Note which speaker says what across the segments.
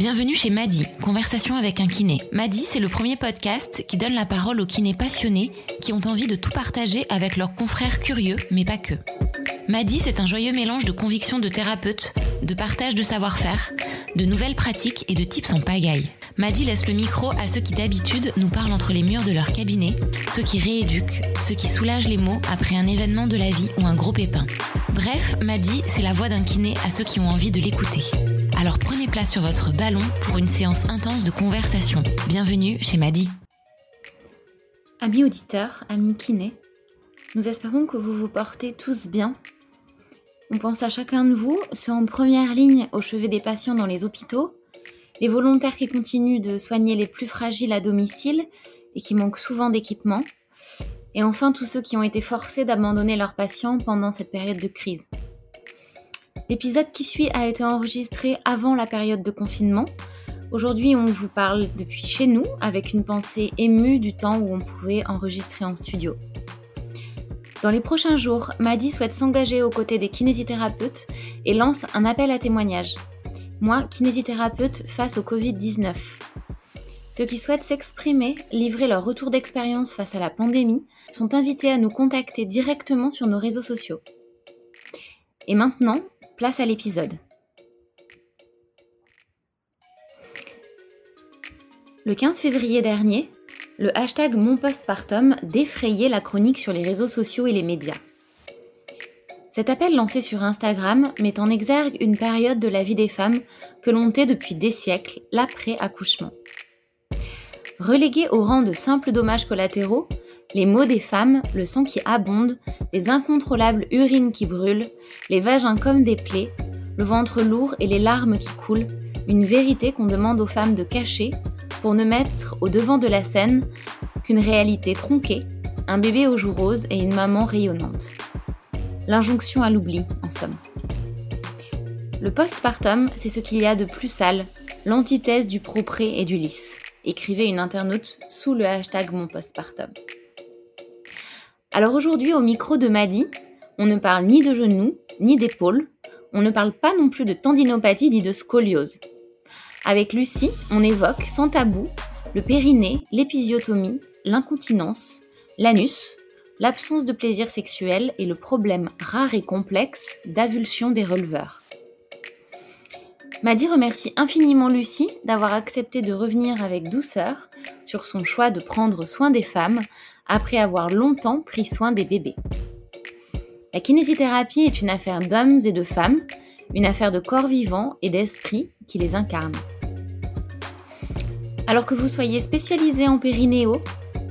Speaker 1: Bienvenue chez Madi, Conversation avec un kiné. Madi, c'est le premier podcast qui donne la parole aux kinés passionnés qui ont envie de tout partager avec leurs confrères curieux, mais pas que. Madi, c'est un joyeux mélange de convictions de thérapeutes, de partage de savoir-faire, de nouvelles pratiques et de tips en pagaille. Madi laisse le micro à ceux qui d'habitude nous parlent entre les murs de leur cabinet, ceux qui rééduquent, ceux qui soulagent les mots après un événement de la vie ou un gros pépin. Bref, Madi, c'est la voix d'un kiné à ceux qui ont envie de l'écouter. Alors prenez place sur votre ballon pour une séance intense de conversation. Bienvenue chez Madi.
Speaker 2: Amis auditeurs, amis kinés, nous espérons que vous vous portez tous bien. On pense à chacun de vous, ceux en première ligne au chevet des patients dans les hôpitaux, les volontaires qui continuent de soigner les plus fragiles à domicile et qui manquent souvent d'équipement, et enfin tous ceux qui ont été forcés d'abandonner leurs patients pendant cette période de crise. L'épisode qui suit a été enregistré avant la période de confinement. Aujourd'hui, on vous parle depuis chez nous avec une pensée émue du temps où on pouvait enregistrer en studio. Dans les prochains jours, Madi souhaite s'engager aux côtés des kinésithérapeutes et lance un appel à témoignages. Moi, kinésithérapeute face au Covid-19. Ceux qui souhaitent s'exprimer, livrer leur retour d'expérience face à la pandémie, sont invités à nous contacter directement sur nos réseaux sociaux. Et maintenant, place à l'épisode. Le 15 février dernier, le hashtag MonPostPartum défrayait la chronique sur les réseaux sociaux et les médias. Cet appel lancé sur Instagram met en exergue une période de la vie des femmes que l'on tait depuis des siècles, l'après-accouchement. Relégués au rang de simples dommages collatéraux, les maux des femmes, le sang qui abonde, les incontrôlables urines qui brûlent, les vagins comme des plaies, le ventre lourd et les larmes qui coulent, une vérité qu'on demande aux femmes de cacher pour ne mettre au devant de la scène qu'une réalité tronquée, un bébé aux joues roses et une maman rayonnante. L'injonction à l'oubli, en somme. Le postpartum, c'est ce qu'il y a de plus sale, l'antithèse du propre et du lisse, écrivait une internaute sous le hashtag mon postpartum. Alors aujourd'hui, au micro de Madi, on ne parle ni de genoux, ni d'épaules, on ne parle pas non plus de tendinopathie ni de scoliose. Avec Lucie, on évoque sans tabou le périnée, l'épisiotomie, l'incontinence, l'anus, l'absence de plaisir sexuel et le problème rare et complexe d'avulsion des releveurs. Madi remercie infiniment Lucie d'avoir accepté de revenir avec douceur sur son choix de prendre soin des femmes après avoir longtemps pris soin des bébés. La kinésithérapie est une affaire d'hommes et de femmes, une affaire de corps vivants et d'esprit qui les incarnent. Alors que vous soyez spécialisé en périnéo,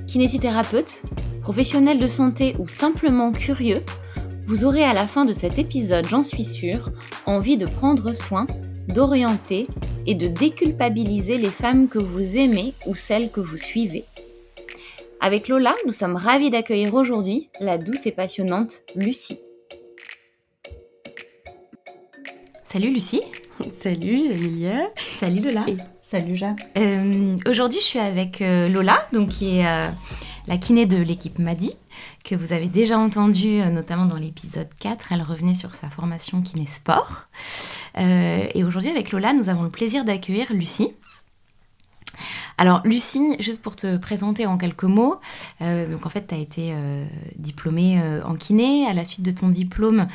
Speaker 2: kinésithérapeute, professionnel de santé ou simplement curieux, vous aurez à la fin de cet épisode, j'en suis sûre, envie de prendre soin, d'orienter et de déculpabiliser les femmes que vous aimez ou celles que vous suivez. Avec Lola, nous sommes ravis d'accueillir aujourd'hui la douce et passionnante Lucie.
Speaker 1: Salut Lucie.
Speaker 3: Salut Emilia.
Speaker 1: Salut Lola.
Speaker 3: salut Jean.
Speaker 1: Euh, aujourd'hui, je suis avec euh, Lola, donc qui est euh, la kiné de l'équipe Madi, que vous avez déjà entendu notamment dans l'épisode 4. Elle revenait sur sa formation kiné sport. et aujourd'hui, avec Lola, nous avons le plaisir d'accueillir Lucie. Alors, Lucie, juste pour te présenter en quelques mots, euh, donc en fait, tu as été euh, diplômée euh, en kiné. À la suite de ton diplôme,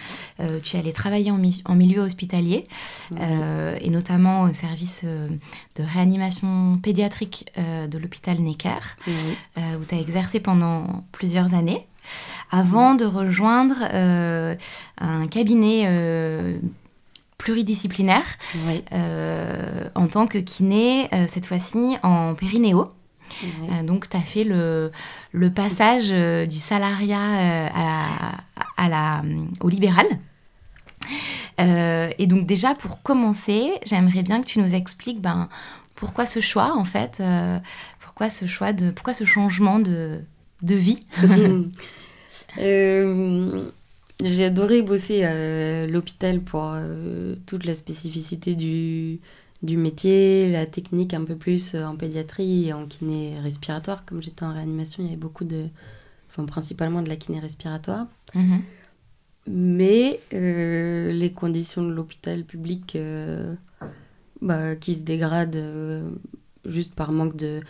Speaker 1: tu es allée travailler en, milieu hospitalier et notamment au service de réanimation pédiatrique de l'hôpital Necker, où tu as exercé pendant plusieurs années avant de rejoindre un cabinet pluridisciplinaire euh, en tant que kiné, euh, cette fois-ci en périnéo. Euh, donc, tu as fait le, le passage du salariat à, la, au libéral. et donc, déjà, pour commencer, j'aimerais bien que tu nous expliques ben, pourquoi ce choix, en fait, pourquoi ce choix, de, pourquoi ce changement de, de vie
Speaker 3: J'ai adoré bosser à l'hôpital pour euh, toute la spécificité du, du métier, la technique un peu plus euh, en pédiatrie et en kiné respiratoire. Comme j'étais en réanimation, il y avait beaucoup de. Enfin, principalement de la kiné respiratoire. Mhm. Mais euh, les conditions de l'hôpital public bah, qui se dégrade euh, juste par manque de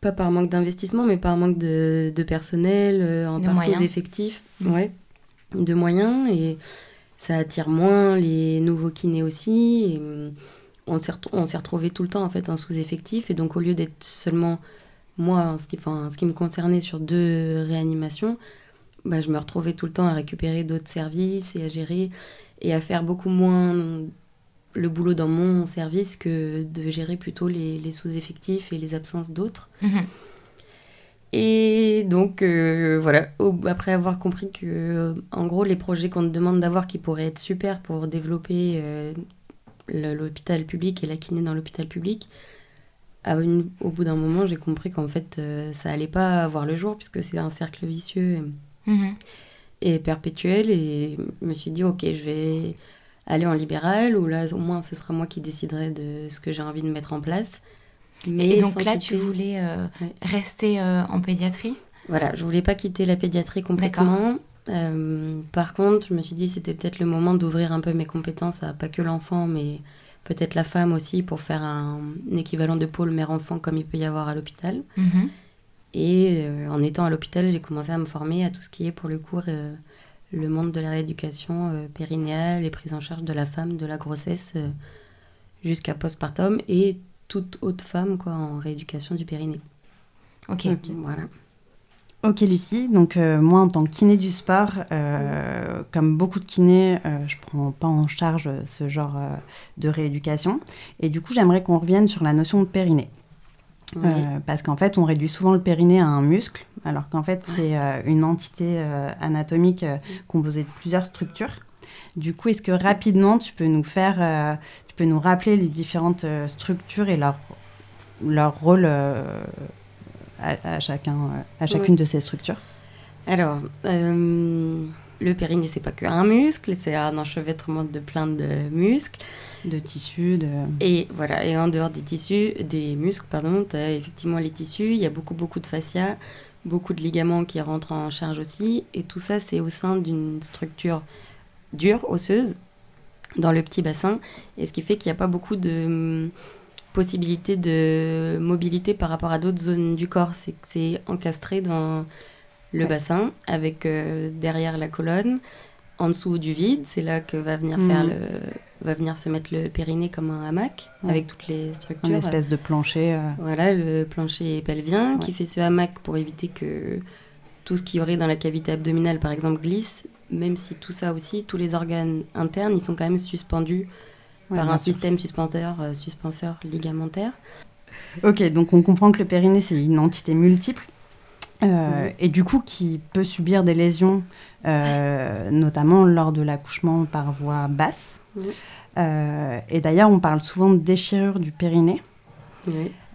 Speaker 3: pas par manque d'investissement, mais par manque de, de personnel, en
Speaker 1: De
Speaker 3: par
Speaker 1: moyens.
Speaker 3: sous-effectif,
Speaker 1: Mhm.
Speaker 3: ouais, de moyens, et ça attire moins les nouveaux kinés aussi. Et, hum, on s'est retrouvé tout le temps en fait en sous-effectif, et donc au lieu d'être seulement moi, en ce qui, me concernait sur deux réanimations, bah, je me retrouvais tout le temps à récupérer d'autres services et à gérer et à faire beaucoup moins le boulot dans mon service que de gérer plutôt les, sous-effectifs et les absences d'autres.
Speaker 1: Mhm.
Speaker 3: Et donc, euh, voilà, au- après avoir compris que, en gros, les projets qu'on te demande d'avoir qui pourraient être super pour développer euh, l'hôpital public et la kiné dans l'hôpital public, une- au bout d'un moment, j'ai compris qu'en fait, euh, ça allait pas voir le jour puisque c'est un cercle vicieux
Speaker 1: Mhm.
Speaker 3: et perpétuel. Et je me suis dit, ok, je vais aller en libéral où là, au moins, ce sera moi qui déciderai de ce que j'ai envie de mettre en place. Mais
Speaker 1: Et donc là, tu voulais euh,
Speaker 3: Ouais.
Speaker 1: rester euh, en pédiatrie?
Speaker 3: Voilà, je voulais pas quitter la pédiatrie complètement. Euh, par contre, je me suis dit c'était peut-être le moment d'ouvrir un peu mes compétences à pas que l'enfant, mais peut-être la femme aussi pour faire un, un équivalent de pôle mère-enfant comme il peut y avoir à l'hôpital.
Speaker 1: Mhm.
Speaker 3: Et en étant à l'hôpital, j'ai commencé à me former à tout ce qui est pour le coup euh, le monde de la rééducation périnéale et prise en charge de la femme, de la grossesse jusqu'à postpartum et toute autre femme quoi en rééducation du périnée.
Speaker 1: Ok.
Speaker 4: Ok.
Speaker 3: Voilà.
Speaker 4: Ok Lucie, donc euh, moi en tant que kiné du sport, euh, comme beaucoup de kinés, euh, je prends pas en charge ce genre euh, de rééducation. Et du coup j'aimerais qu'on revienne sur la notion de périnée.
Speaker 3: Oui.
Speaker 4: Euh, parce qu'en fait on réduit souvent le périnée à un muscle, alors qu'en fait c'est euh, une entité euh, anatomique euh, composée de plusieurs structures. Du coup est-ce que rapidement tu peux nous faire, euh, tu peux nous rappeler les différentes euh, structures et leur, leur rôle euh, à, à chacun, à chacune de ces structures?
Speaker 3: Alors, le périnée, c'est pas qu'un muscle, c'est un enchevêtrement de plein de muscles.
Speaker 4: de tissus, de...
Speaker 3: Et voilà, et en dehors des tissus, des muscles, pardon, tu as effectivement les tissus, il y a beaucoup, beaucoup de fascia, beaucoup de ligaments qui rentrent en charge aussi. Et tout ça, c'est au sein d'une structure dure, osseuse, dans le petit bassin. Et ce qui fait qu'il n'y a pas beaucoup de hum, possibilités de mobilité par rapport à d'autres zones du corps. C'est que c'est encastré dans le
Speaker 4: Ouais.
Speaker 3: bassin, avec euh, derrière la colonne, en dessous du vide. C'est là que va venir, faire
Speaker 4: Mhm.
Speaker 3: le, va venir se mettre le périnée comme un hamac,
Speaker 4: Ouais.
Speaker 3: avec toutes les
Speaker 4: une
Speaker 3: structures.
Speaker 4: espèce de plancher. euh,
Speaker 3: Voilà, le plancher pelvien qui fait ce hamac pour éviter que tout ce qu'il y aurait dans la cavité abdominale, par exemple, glisse, même si tout ça aussi, tous les organes internes, ils sont quand même suspendus
Speaker 4: ouais,
Speaker 3: par un
Speaker 4: sûr.
Speaker 3: système suspenseur, euh, suspenseur ligamentaire.
Speaker 4: Ok, donc on comprend que le périnée, c'est une entité multiple. euh. Et du coup, qui peut subir des lésions, euh, notamment lors de l'accouchement par voie basse. Et d'ailleurs, on parle souvent de déchirure du périnée.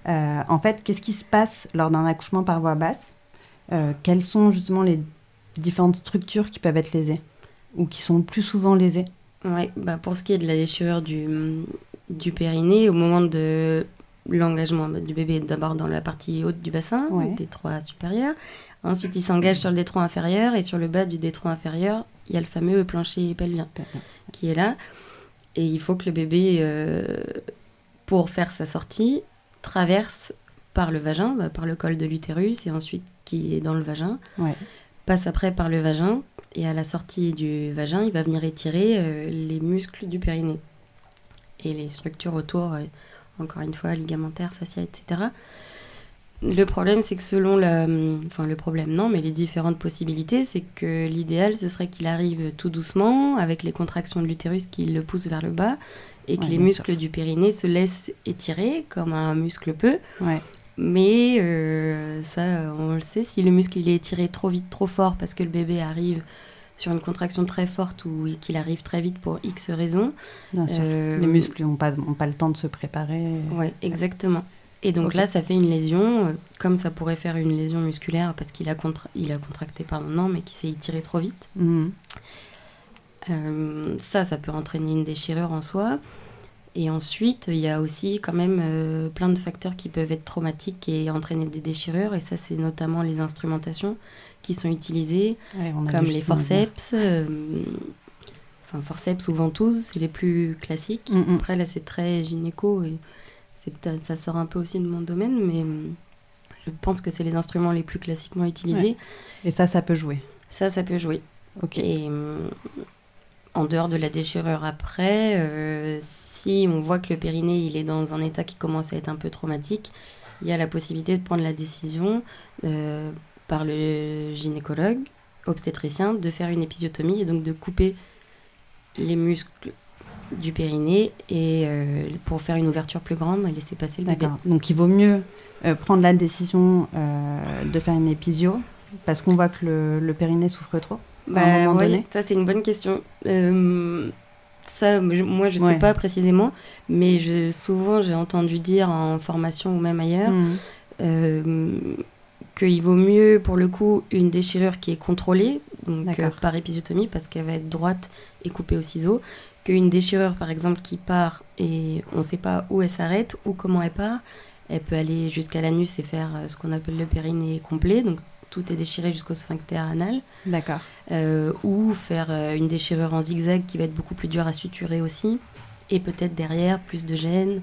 Speaker 4: En fait, qu'est-ce qui se passe lors d'un accouchement par voie basse? Quelles sont justement les différentes structures qui peuvent être lésées ou qui sont le plus souvent lésées
Speaker 3: Ouais, bah pour ce qui est de la déchirure du, du périnée, au moment de l'engagement bah, du bébé, d'abord dans la partie haute du bassin,
Speaker 4: Ouais.
Speaker 3: le détroit supérieur. Ensuite, il s'engage sur le détroit inférieur et sur le bas du détroit inférieur, il y a le fameux plancher pelvien qui est là. Et il faut que le bébé, euh, pour faire sa sortie, traverse par le vagin, bah, par le col de l'utérus et ensuite qui est dans le vagin,
Speaker 4: Ouais.
Speaker 3: Passe après par le vagin et à la sortie du vagin, il va venir étirer euh, les muscles du périnée et les structures autour, euh, encore une fois, ligamentaires, fascia, etc. Le problème, c'est que selon la... Enfin, le problème, non, mais les différentes possibilités, c'est que l'idéal, ce serait qu'il arrive tout doucement, avec les contractions de l'utérus qui le poussent vers le bas, et que
Speaker 4: Ouais,
Speaker 3: les muscles du périnée se laissent étirer, comme un muscle peut.
Speaker 4: Ouais.
Speaker 3: Mais euh, ça, on le sait, si le muscle il est étiré trop vite, trop fort, parce que le bébé arrive sur une contraction très forte ou qu'il arrive très vite pour X raisons.
Speaker 4: Bien sûr.
Speaker 3: euh,
Speaker 4: Les muscles n'ont pas, ont pas le temps de se préparer.
Speaker 3: Ouais, exactement. Et donc là, ça fait une lésion, euh, comme ça pourrait faire une lésion musculaire parce qu'il a, contra- il a contracté, pardon, non, mais qui s'est étiré trop vite.
Speaker 4: Mhm.
Speaker 3: Euh, ça, ça peut entraîner une déchirure en soi. Et ensuite, il y a aussi quand même euh, plein de facteurs qui peuvent être traumatiques et entraîner des déchirures. Et ça, c'est notamment les instrumentations qui sont utilisées,
Speaker 4: Ouais,
Speaker 3: comme les forceps, euh, enfin forceps ou ventouse, c'est les plus classiques.
Speaker 4: Mm, mm.
Speaker 3: Après là c'est très gynéco et ça sort un peu aussi de mon domaine, mais hum, je pense que c'est les instruments les plus classiquement utilisés.
Speaker 4: Et ça, ça peut jouer.
Speaker 3: Ça, ça peut jouer.
Speaker 4: Ok.
Speaker 3: Et en dehors de la déchirure après, euh, si on voit que le périnée il est dans un état qui commence à être un peu traumatique, il y a la possibilité de prendre la décision euh, par le gynécologue obstétricien de faire une épisiotomie et donc de couper les muscles du périnée et euh, pour faire une ouverture plus grande et laisser passer le bébé.
Speaker 4: Donc, il vaut mieux euh, prendre la décision de faire une épisio parce qu'on voit que le, le périnée souffre trop à un
Speaker 3: Bah,
Speaker 4: moment
Speaker 3: ouais,
Speaker 4: donné.
Speaker 3: ça c'est une bonne question. Ça, je- moi je sais
Speaker 4: Ouais.
Speaker 3: pas précisément, mais je, souvent j'ai entendu dire en formation ou même ailleurs
Speaker 4: Mm.
Speaker 3: euh, qu'il vaut mieux pour le coup une déchirure qui est contrôlée, donc euh, par épisiotomie parce qu'elle va être droite et coupée au ciseau, qu'une déchirure par exemple qui part et on ne sait pas où elle s'arrête ou comment elle part. Elle peut aller jusqu'à l'anus et faire euh, ce qu'on appelle le périnée complet, donc tout est déchiré jusqu'au sphincter anal
Speaker 4: D'accord.
Speaker 3: euh, ou faire euh, une déchirure en zigzag qui va être beaucoup plus dur à suturer aussi, et peut-être derrière plus de gêne.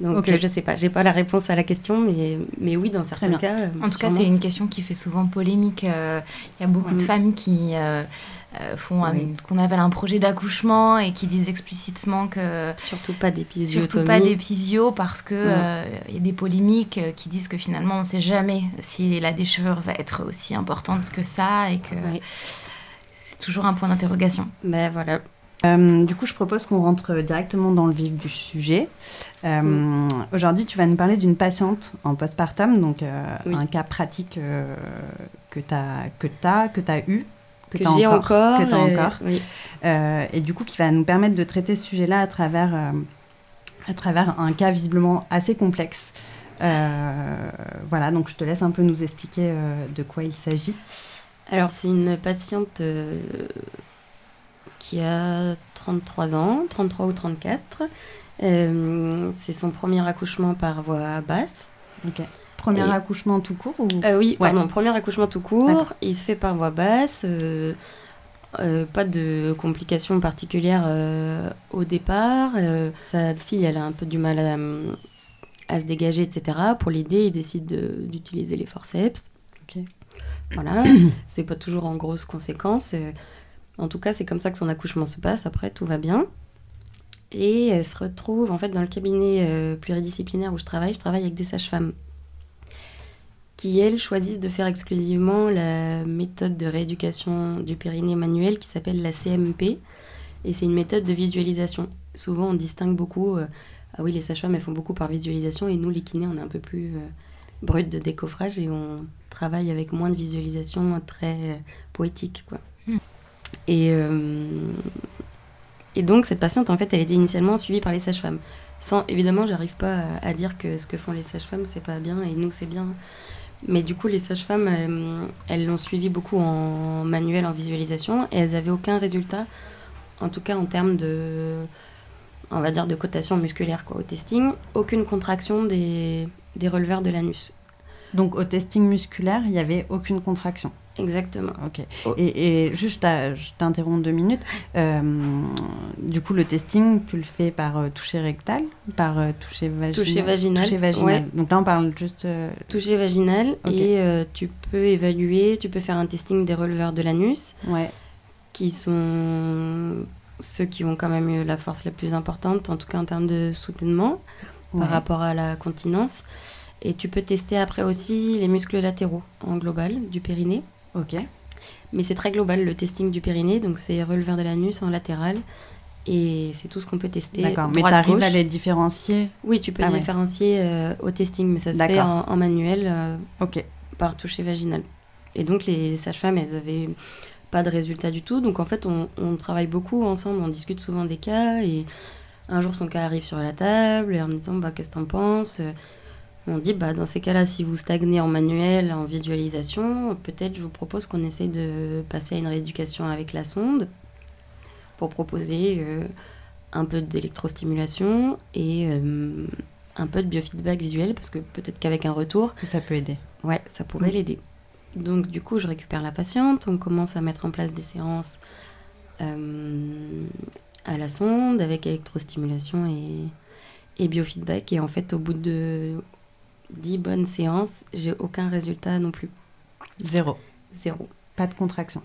Speaker 3: Donc
Speaker 4: Ok.
Speaker 3: euh, je sais pas, j'ai pas la réponse à la question, mais, mais oui, dans certains cas. euh,
Speaker 1: En tout cas, c'est une question qui fait souvent polémique. Euh, Il y a beaucoup de
Speaker 3: Mm.
Speaker 1: femmes qui font un-
Speaker 3: Oui.
Speaker 1: ce qu'on appelle un projet d'accouchement et qui disent explicitement que
Speaker 3: surtout pas d'épisiotomie.
Speaker 1: surtout pas d'épisio parce que
Speaker 3: Ouais.
Speaker 1: euh, il y a des polémiques euh, qui disent que finalement on ne sait jamais si la déchirure va être aussi importante que ça et que
Speaker 3: Ouais.
Speaker 1: c'est toujours un point d'interrogation.
Speaker 3: Ben voilà.
Speaker 4: Euh, du coup, je propose qu'on rentre directement dans le vif du sujet. Euh. Aujourd'hui, tu vas nous parler d'une patiente en postpartum, donc euh,
Speaker 3: Oui.
Speaker 4: un cas pratique euh, que tu as, que as, que as eu,
Speaker 3: Que, j'ai encore.
Speaker 4: que t'as
Speaker 3: euh,
Speaker 4: encore.
Speaker 3: oui.
Speaker 4: Euh, et du coup qui va nous permettre de traiter ce sujet-là à travers, euh, à travers un cas visiblement assez complexe. Euh, voilà, donc je te laisse un peu nous expliquer de quoi il s'agit.
Speaker 3: Alors, c'est une patiente qui a 33 ans, 33 ou 34. Euh, c'est son premier accouchement par voie basse.
Speaker 4: Ok. Premier
Speaker 3: Et-
Speaker 4: accouchement tout court ou
Speaker 3: Euh, oui,
Speaker 4: Ouais.
Speaker 3: pardon, premier accouchement tout court. Il se fait par voie basse. euh, euh, pas de complications particulières euh, au départ. Euh, sa fille, elle a un peu du mal à, à se dégager, etc. Pour l'aider, il décide de- d'utiliser les forceps.
Speaker 4: Ok.
Speaker 3: Voilà, c'est pas toujours en grosses conséquences. euh, En tout cas, c'est comme ça que son accouchement se passe. Après, tout va bien. Et elle se retrouve, en fait, dans le cabinet euh, pluridisciplinaire où je travaille. Je travaille avec des sages-femmes qui, elles, choisissent de faire exclusivement la méthode de rééducation du périnée manuel qui s'appelle la CMP. Et c'est une méthode de visualisation. Souvent, on distingue beaucoup. euh, ah oui, les sages-femmes, elles font beaucoup par visualisation. Et nous, les kinés, on est un peu plus euh, brut de décoffrage et on travaille avec moins de visualisation très euh, poétique, quoi.
Speaker 1: Mm.
Speaker 3: Et, euh, et donc, cette patiente, en fait, elle était initialement suivie par les sages-femmes. Sans, évidemment, j'arrive pas à, à dire que ce que font les sages-femmes, c'est pas bien et nous, c'est bien. Mais du coup, les sages-femmes, euh, elles l'ont suivi beaucoup en manuel, en visualisation, et elles avaient aucun résultat, en tout cas en termes de, on va dire, de cotation musculaire, quoi, au testing. Aucune contraction des, des releveurs de l'anus.
Speaker 4: Donc au testing musculaire, il n'y avait aucune contraction.
Speaker 3: Exactement.
Speaker 4: Ok.
Speaker 3: Oh.
Speaker 4: Et, et juste, à- je t'interromps deux minutes. Euh, du coup, le testing, tu le fais par euh, toucher rectal, par euh, toucher vaginal?
Speaker 3: Toucher vaginal,
Speaker 4: Toucher vaginal.
Speaker 3: ouais.
Speaker 4: Donc là, on parle juste. euh,
Speaker 3: Toucher vaginal, et euh, tu peux évaluer, tu peux faire un testing des releveurs de l'anus,
Speaker 4: ouais.
Speaker 3: qui sont ceux qui ont quand même eu la force la plus importante, en tout cas en termes de soutènement.
Speaker 4: ouais.
Speaker 3: par rapport à la continence. Et tu peux tester après aussi les muscles latéraux en global du périnée.
Speaker 4: Ok.
Speaker 3: Mais c'est très global le testing du périnée, donc c'est releveur de l'anus en latéral. Et c'est tout ce qu'on peut tester.
Speaker 4: D'accord. Mais tu arrives à les différencier.
Speaker 3: Oui, tu peux
Speaker 4: Ah
Speaker 3: les
Speaker 4: ouais.
Speaker 3: différencier euh, au testing, mais ça se fait en, en manuel euh, par toucher vaginal. Et donc les sages-femmes, elles avaient pas de résultat du tout. Donc en fait, on, on travaille beaucoup ensemble, on discute souvent des cas. Et un jour, son cas arrive sur la table, et en me disant, bah, qu'est-ce que t'en penses? On dit, bah, dans ces cas-là, si vous stagnez en manuel, en visualisation, peut-être je vous propose qu'on essaye de passer à une rééducation avec la sonde pour proposer euh, un peu d'électrostimulation et euh, un peu de biofeedback visuel, parce que peut-être qu'avec un retour,
Speaker 4: Ça peut aider.
Speaker 3: Ouais, ça pourrait
Speaker 4: Mm.
Speaker 3: l'aider. Donc du coup, je récupère la patiente, on commence à mettre en place des séances euh, à la sonde avec électrostimulation et, et biofeedback. Et en fait, au bout de 10 bonnes séances, j'ai aucun résultat non plus.
Speaker 4: Zéro.
Speaker 3: Zéro.
Speaker 4: Pas de contraction.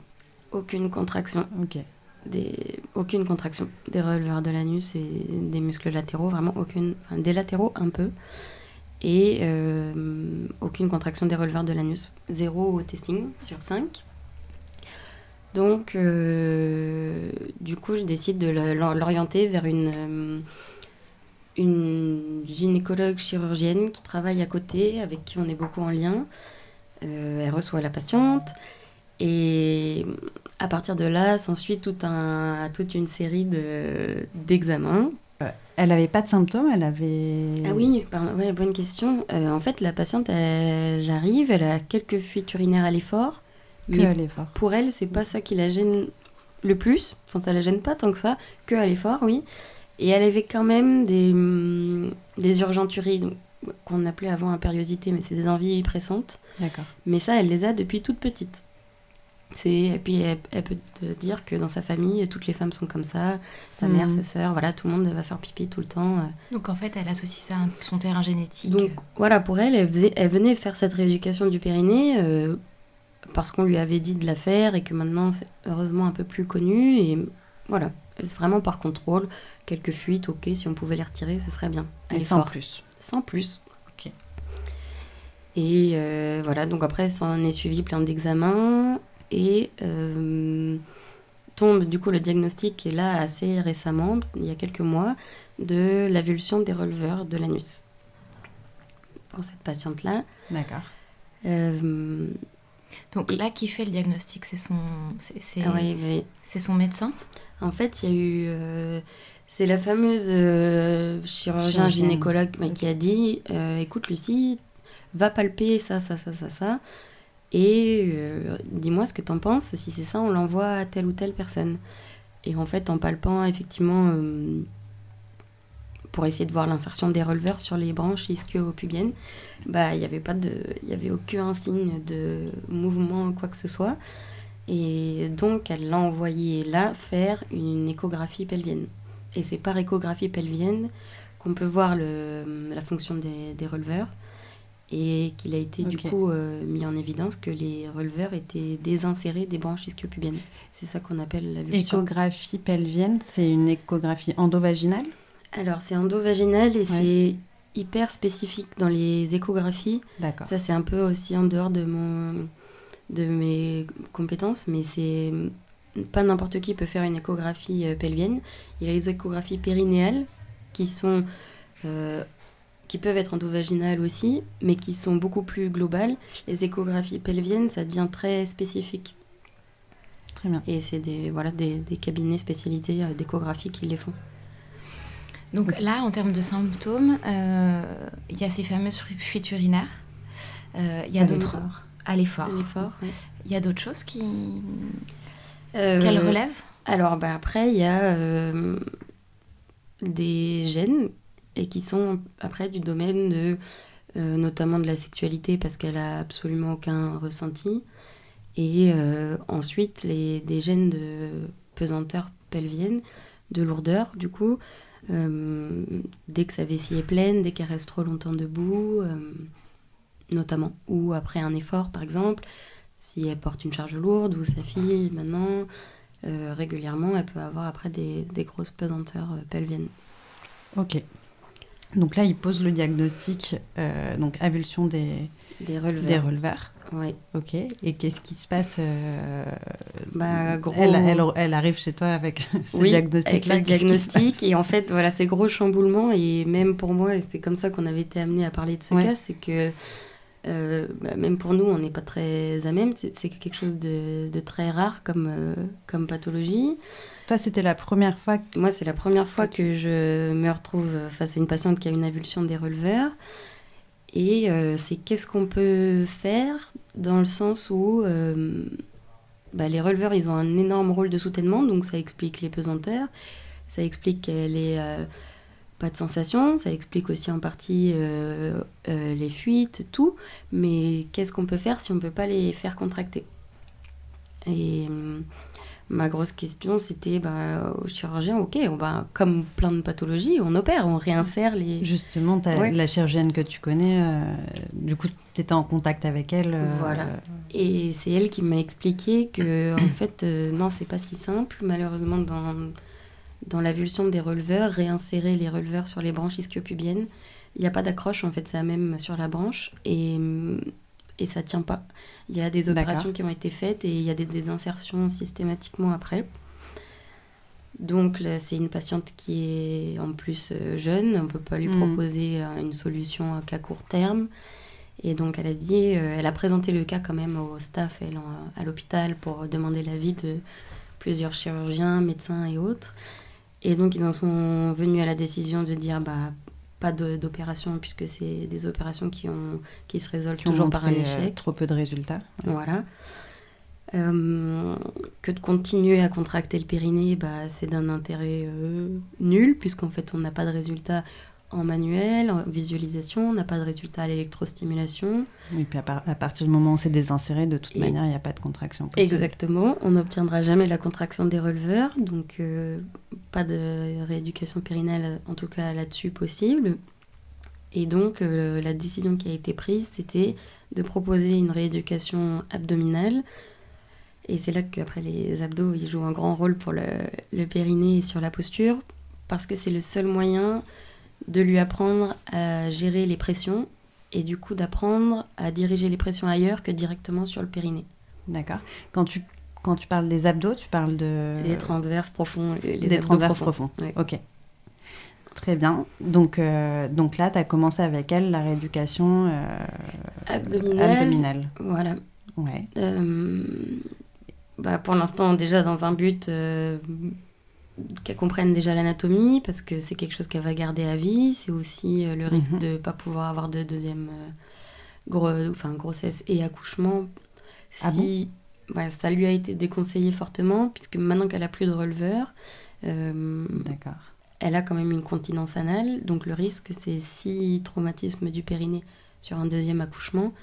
Speaker 3: Aucune contraction.
Speaker 4: Ok.
Speaker 3: Des, aucune contraction des releveurs de l'anus et des muscles latéraux, vraiment aucune. Enfin, des latéraux un peu. Et euh, aucune contraction des releveurs de l'anus. Zéro au testing sur 5. Donc, euh, du coup, je décide de l'orienter vers une, euh, une gynécologue chirurgienne qui travaille à côté, avec qui on est beaucoup en lien. Euh, elle reçoit la patiente. Et à partir de là, s'ensuit tout un, toute une série de- d'examens.
Speaker 4: Elle avait pas de symptômes, elle avait.
Speaker 3: ah oui, pardon, ouais, bonne question. Euh, en fait, la patiente, elle, arrive, elle a quelques fuites urinaires à l'effort.
Speaker 4: Que
Speaker 3: mais
Speaker 4: à l'effort.
Speaker 3: pour elle, c'est pas ça qui la gêne le plus. Enfin, ça la gêne pas tant que ça, que à l'effort, oui. Et elle avait quand même des, hum, des urgenturies qu'on appelait avant impériosité, mais c'est des envies pressantes.
Speaker 4: D'accord.
Speaker 3: Mais ça, elle les a depuis toute petite. C'est et puis elle, elle peut te dire que dans sa famille, toutes les femmes sont comme ça. Sa mère,
Speaker 4: Mhm.
Speaker 3: sa sœur, voilà, tout le monde va faire pipi tout le temps. euh.
Speaker 1: Donc en fait, elle associe ça à son terrain génétique.
Speaker 3: Donc voilà, pour elle, elle, faisait, elle venait faire cette rééducation du périnée euh, parce qu'on lui avait dit de la faire et que maintenant c'est heureusement un peu plus connu. Et voilà, vraiment par contrôle. Quelques fuites, ok, si on pouvait les retirer, ce serait bien. Est
Speaker 4: sans plus.
Speaker 3: Sans plus.
Speaker 4: Ok.
Speaker 3: Et euh, voilà, donc après, ça en est suivi plein d'examens. Et euh, tombe du coup le diagnostic, est là assez récemment, il y a quelques mois, de l'avulsion des releveurs de l'anus. Pour cette patiente-là.
Speaker 4: D'accord.
Speaker 3: Euh,
Speaker 1: Donc
Speaker 3: Et-
Speaker 1: là, qui fait le diagnostic C'est son, c'est, c'est-
Speaker 3: ah
Speaker 1: c'est son médecin
Speaker 3: En fait, il y a eu. euh, c'est la fameuse euh, chirurgien gynécologue qui a dit euh, écoute, Lucie, va palper ça, ça, ça, ça, ça. Et euh, dis-moi ce que t'en penses. Si c'est ça, on l'envoie à telle ou telle personne. Et en fait, en palpant, effectivement, pour essayer de voir l'insertion des releveurs sur les branches ischio-pubiennes, bah, il n'y avait pas de, il y avait aucun signe de mouvement, quoi que ce soit. Et donc, elle l'a envoyé là faire une échographie pelvienne. Et c'est par échographie pelvienne qu'on peut voir le, la fonction des, des releveurs et qu'il a été du coup euh, mis en évidence que les releveurs étaient désinsérés des branches ischio-pubiennes. C'est ça qu'on appelle la
Speaker 4: Échographie pelvienne, c'est une échographie endovaginale?
Speaker 3: Alors, c'est endovaginal et
Speaker 4: Ouais.
Speaker 3: c'est hyper spécifique dans les échographies.
Speaker 4: D'accord.
Speaker 3: Ça, c'est un peu aussi en dehors de, mon, de mes compétences, mais c'est pas n'importe qui peut faire une échographie euh, pelvienne. Il y a les échographies périnéales qui sont euh, qui peuvent être endovaginales aussi, mais qui sont beaucoup plus globales. Les échographies pelviennes, ça devient très spécifique.
Speaker 4: Très bien.
Speaker 3: Et c'est des, voilà, des, des cabinets spécialisés euh, d'échographie qui les font.
Speaker 1: Donc là, en termes de symptômes, euh, il y a ces fameuses fu- fuites urinaires. Euh, Il y a
Speaker 4: À
Speaker 1: d'autres
Speaker 4: l'effort.
Speaker 1: à l'effort. Il y a d'autres choses qui
Speaker 3: Euh,
Speaker 1: qu'elle relève.
Speaker 3: Alors bah, après, il y a des gènes et qui sont après du domaine de euh, notamment de la sexualité parce qu'elle a absolument aucun ressenti et euh, ensuite les, des gènes de pesanteur pelvienne, de lourdeur du coup, euh, dès que sa vessie est pleine, dès qu'elle reste trop longtemps debout, euh, notamment, ou après un effort par exemple, si elle porte une charge lourde ou sa fille maintenant, euh, régulièrement, elle peut avoir après des, des grosses pesanteurs pelviennes.
Speaker 4: Ok. Donc là, il pose le diagnostic, donc avulsion des,
Speaker 3: Des releveurs.
Speaker 4: des releveurs.
Speaker 3: Ouais.
Speaker 4: Ok. Et qu'est-ce qui se passe euh,
Speaker 3: Bah, gros...
Speaker 4: elle, elle, elle arrive chez toi avec ce
Speaker 3: oui,
Speaker 4: diagnostic-là.
Speaker 3: avec le diagnostic. Et en fait, voilà, ces gros chamboulements, et même pour moi, c'est comme ça qu'on avait été amené à parler de ce
Speaker 4: Ouais.
Speaker 3: cas, c'est que euh, bah, même pour nous, on n'est pas très à même. C'est quelque chose de, de très rare comme, euh, comme pathologie.
Speaker 4: Toi, c'était la première fois que...
Speaker 3: Moi, c'est la première fois que je me retrouve face à une patiente qui a une avulsion des releveurs. Et euh, c'est qu'est-ce qu'on peut faire dans le sens où euh, bah, les releveurs, ils ont un énorme rôle de soutènement, donc ça explique les pesanteurs, ça explique euh, pas de sensation, ça explique aussi en partie les fuites, tout. Mais qu'est-ce qu'on peut faire si on ne peut pas les faire contracter? Et ma grosse question, c'était bah, au chirurgien, ok, on va, comme plein de pathologies, on opère, on réinsère les.
Speaker 4: Justement, la chirurgienne que tu connais, euh, du coup, tu étais en contact avec elle. Euh,
Speaker 3: voilà. Et c'est elle qui m'a expliqué que, en fait, euh, non, c'est pas si simple. Malheureusement, dans, dans l'avulsion des releveurs, réinsérer les releveurs sur les branches ischiopubiennes, il n'y a pas d'accroche, en fait, c'est la même sur la branche. Et et ça tient pas. Il y a des opérations qui ont été faites et il y a des désinsertions systématiquement après. Donc là, c'est une patiente qui est en plus euh, jeune, on ne peut pas lui hmm. proposer euh, une solution qu'à court terme. Et donc elle a dit, euh, elle a présenté le cas quand même au staff elle, à l'hôpital pour demander l'avis de plusieurs chirurgiens, médecins et autres. Et donc ils en sont venus à la décision de dire, bah pas d'opération puisque c'est des opérations qui, ont, qui se résolvent toujours par un euh, échec.
Speaker 4: trop peu de résultats.
Speaker 3: Voilà. Euh, que de continuer à contracter le périnée, bah, c'est d'un intérêt euh, nul, puisqu'en fait on n'a pas de résultat en manuel, en visualisation, on n'a pas de résultat à l'électrostimulation.
Speaker 4: Oui, puis à, partir du moment où c'est désinséré, de toute manière, il n'y a pas de contraction possible.
Speaker 3: Exactement, on n'obtiendra jamais la contraction des releveurs, donc pas de rééducation périnale, en tout cas là-dessus, possible. Et donc, euh, la décision qui a été prise, c'était de proposer une rééducation abdominale. Et c'est là qu'après, les abdos, ils jouent un grand rôle pour le, le périnée et sur la posture, parce que c'est le seul moyen de lui apprendre à gérer les pressions et du coup d'apprendre à diriger les pressions ailleurs que directement sur le périnée.
Speaker 4: D'accord. Quand tu quand tu parles des abdos, tu parles de...
Speaker 3: Les transverses profonds. Les
Speaker 4: des transverses profonds. Ok. Très bien. Donc, euh, donc là, tu as commencé avec elle la rééducation euh, abdominale.
Speaker 3: Voilà.
Speaker 4: Ouais.
Speaker 3: Euh, bah, pour l'instant, déjà dans un but qu'elle comprenne déjà l'anatomie, parce que c'est quelque chose qu'elle va garder à vie. C'est aussi le risque mhm. de ne pas pouvoir avoir de deuxième gros, enfin, grossesse et accouchement.
Speaker 4: Ah si,
Speaker 3: ça lui a été déconseillé fortement, puisque maintenant qu'elle a plus de releveur,
Speaker 4: euh,
Speaker 3: elle a quand même une continence anale. Donc le risque, c'est si traumatisme du périnée sur un deuxième accouchement,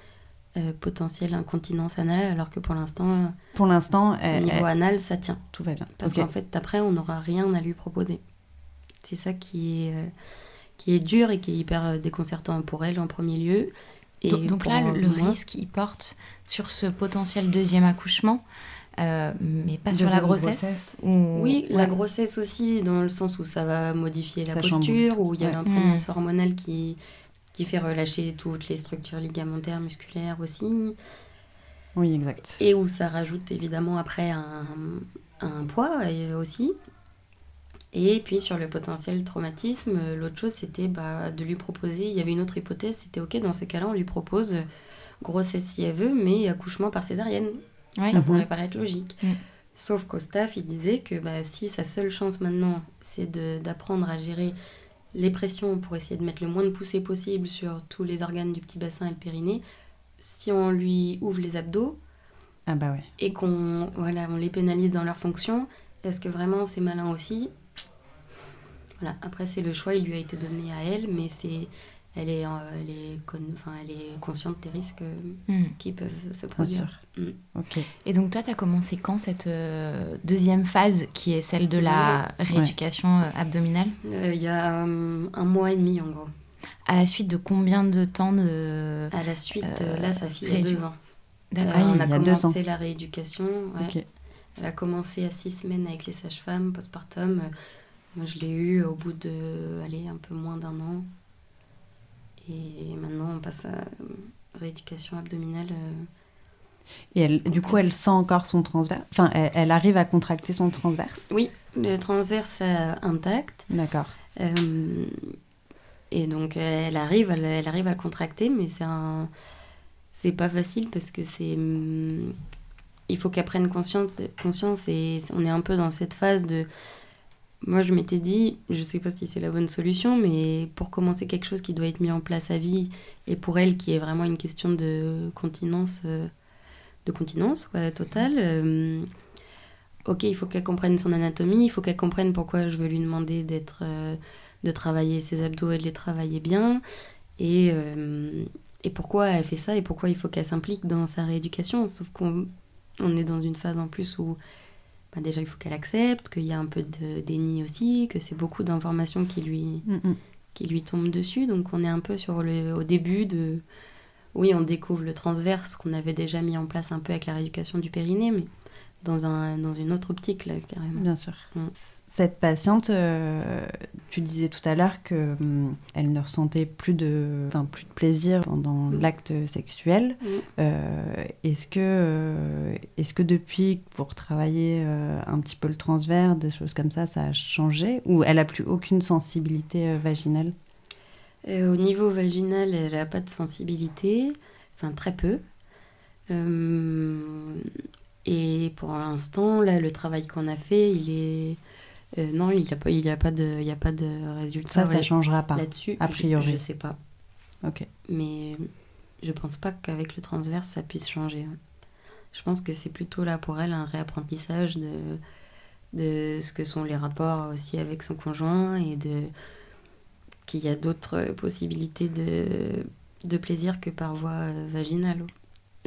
Speaker 3: euh, potentiel incontinence anale, alors que pour l'instant,
Speaker 4: pour l'instant,
Speaker 3: au niveau anal, ça tient.
Speaker 4: Tout va bien.
Speaker 3: Parce qu'en fait, après, on n'aura rien à lui proposer. C'est ça qui est, euh, qui est dur et qui est hyper déconcertant pour elle en premier lieu.
Speaker 1: Et donc, là, le, risque, il porte sur ce potentiel deuxième accouchement, euh, mais pas sur la grossesse,
Speaker 3: Oui, la grossesse aussi, dans le sens où ça va modifier la posture, où il y a l'imprégnance mmh. hormonale qui, qui fait relâcher toutes les structures ligamentaires, musculaires aussi.
Speaker 4: Oui, exact.
Speaker 3: Et où ça rajoute évidemment après un, un poids aussi. Et puis sur le potentiel traumatisme, euh, l'autre chose c'était bah, de lui proposer, il y avait une autre hypothèse, c'était ok, dans ces cas-là on lui propose grossesse si elle veut, mais accouchement par césarienne. Ça pourrait mhm. paraître logique. Mm. Sauf qu'au staff, il disait que bah, si sa seule chance maintenant c'est d'apprendre à gérer les pressions pour essayer de mettre le moins de poussée possible sur tous les organes du petit bassin et le périnée, si on lui ouvre les abdos
Speaker 4: ah bah ouais.
Speaker 3: et qu'on voilà, on les pénalise dans leur fonction, est-ce que vraiment c'est malin aussi? Voilà. Après, c'est le choix, il lui a été donné à elle, mais c'est elle est, euh, elle, est enfin, elle est consciente des risques hmm. qui peuvent se produire.
Speaker 4: Hmm.
Speaker 1: Et donc toi, tu as commencé quand cette euh, deuxième phase qui est celle de la rééducation euh, abdominale?
Speaker 3: Il y a un mois et demi en gros.
Speaker 1: À la suite de combien de temps de...
Speaker 3: À la suite, là, ça fait deux ans.
Speaker 1: D'accord.
Speaker 3: on a, commencé la rééducation. Elle a commencé à six semaines avec les sages-femmes postpartum. Moi, je l'ai eu au bout de, allez, un peu moins d'un an. Et maintenant, on passe à rééducation abdominale. Euh,
Speaker 4: Et elle, du coup, elle sent encore son transverse Enfin, elle, arrive à contracter son transverse?
Speaker 3: Oui, le transverse intact.
Speaker 4: D'accord.
Speaker 3: Euh, et donc, elle arrive, elle, arrive à le contracter, mais c'est un... C'est pas facile parce que c'est... Il faut qu'elle prenne conscience, conscience et on est un peu dans cette phase de moi, je m'étais dit, je sais pas si c'est la bonne solution, mais pour commencer quelque chose qui doit être mis en place à vie, et pour elle qui est vraiment une question de continence, euh, de continence quoi, totale, euh, ok, il faut qu'elle comprenne son anatomie, il faut qu'elle comprenne pourquoi je veux lui demander d'être, euh, de travailler ses abdos et de les travailler bien, et, et pourquoi elle fait ça, et pourquoi il faut qu'elle s'implique dans sa rééducation. Sauf qu'on on est dans une phase en plus où bah, déjà il faut qu'elle accepte, qu'il y a un peu de déni aussi, que c'est beaucoup d'informations qui lui,
Speaker 4: Mm, mm.
Speaker 3: qui lui tombent dessus. Donc on est un peu sur le, au début de... Oui, on découvre le transverse qu'on avait déjà mis en place un peu avec la rééducation du périnée, mais dans, un, dans une autre optique, là, carrément.
Speaker 4: Bien sûr.
Speaker 3: Mm.
Speaker 4: Cette patiente, euh, tu disais tout à l'heure que hum, elle ne ressentait plus de, plus de plaisir pendant
Speaker 3: Mm.
Speaker 4: l'acte sexuel.
Speaker 3: Mm.
Speaker 4: Euh, est-ce que, euh, est-ce que depuis, pour travailler un petit peu le transvers, des choses comme ça, ça a changé Ou elle a plus aucune sensibilité vaginale?
Speaker 3: Au niveau vaginal, elle n'a pas de sensibilité, enfin très peu. Euh, et pour l'instant, là, le travail qu'on a fait, il est... euh, non, il n'y a, pas- il y a, pas de- il y a pas de résultat
Speaker 4: Ça, ça
Speaker 3: ouais,
Speaker 4: changera pas.
Speaker 3: là-dessus.
Speaker 4: a priori.
Speaker 3: Je ne sais pas.
Speaker 4: Ok.
Speaker 3: Mais je pense pas qu'avec le transverse, ça puisse changer. hein. Je pense que c'est plutôt là pour elle un réapprentissage de, de ce que sont les rapports aussi avec son conjoint et de qu'il y a d'autres possibilités de, de plaisir que par voie vaginale.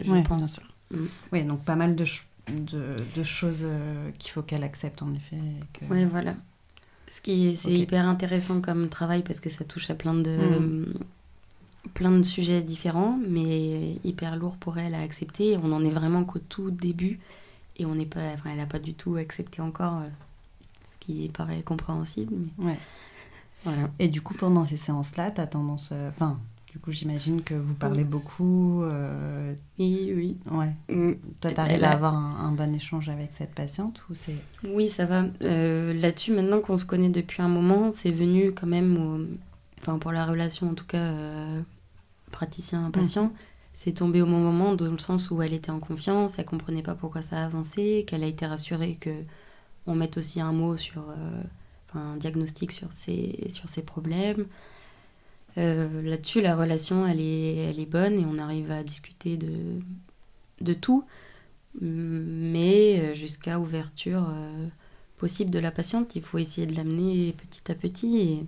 Speaker 3: Je
Speaker 4: Ouais,
Speaker 3: pense.
Speaker 4: sûr.
Speaker 3: Mm.
Speaker 4: Oui, donc pas mal de, ch- de, de choses euh, qu'il faut qu'elle accepte en effet. que-
Speaker 3: Ouais, voilà. Ce qui est, c'est hyper intéressant comme travail parce que ça touche à plein de,
Speaker 4: Mhm.
Speaker 3: plein de sujets différents, mais hyper lourd pour elle à accepter. On en est vraiment qu'au tout début et on n'est pas, enfin, elle n'a pas du tout accepté encore, euh, ce qui paraît compréhensible. mais
Speaker 4: Ouais.
Speaker 3: voilà.
Speaker 4: Et du coup, pendant ces séances-là, tu as tendance. euh, du coup, j'imagine que vous parlez beaucoup. euh,
Speaker 3: Oui, oui.
Speaker 4: ouais.
Speaker 3: Mm.
Speaker 4: Toi,
Speaker 3: Elle
Speaker 4: t'arrives
Speaker 3: a-
Speaker 4: à avoir un, un bon échange avec cette patiente ou c'est.
Speaker 3: Oui, ça va. Euh, Là-dessus, maintenant qu'on se connaît depuis un moment, c'est venu quand même, au- enfin pour la relation en tout cas, euh, praticien-patient, c'est tombé au bon moment dans le sens où elle était en confiance, elle comprenait pas pourquoi ça avançait, qu'elle a été rassurée que on mette aussi un mot sur, enfin un diagnostic sur ses, sur ses problèmes. Euh, Là-dessus, la relation, elle est, elle est bonne et on arrive à discuter de, de tout, mais euh, jusqu'à ouverture euh, possible de la patiente. Il faut essayer de l'amener petit à petit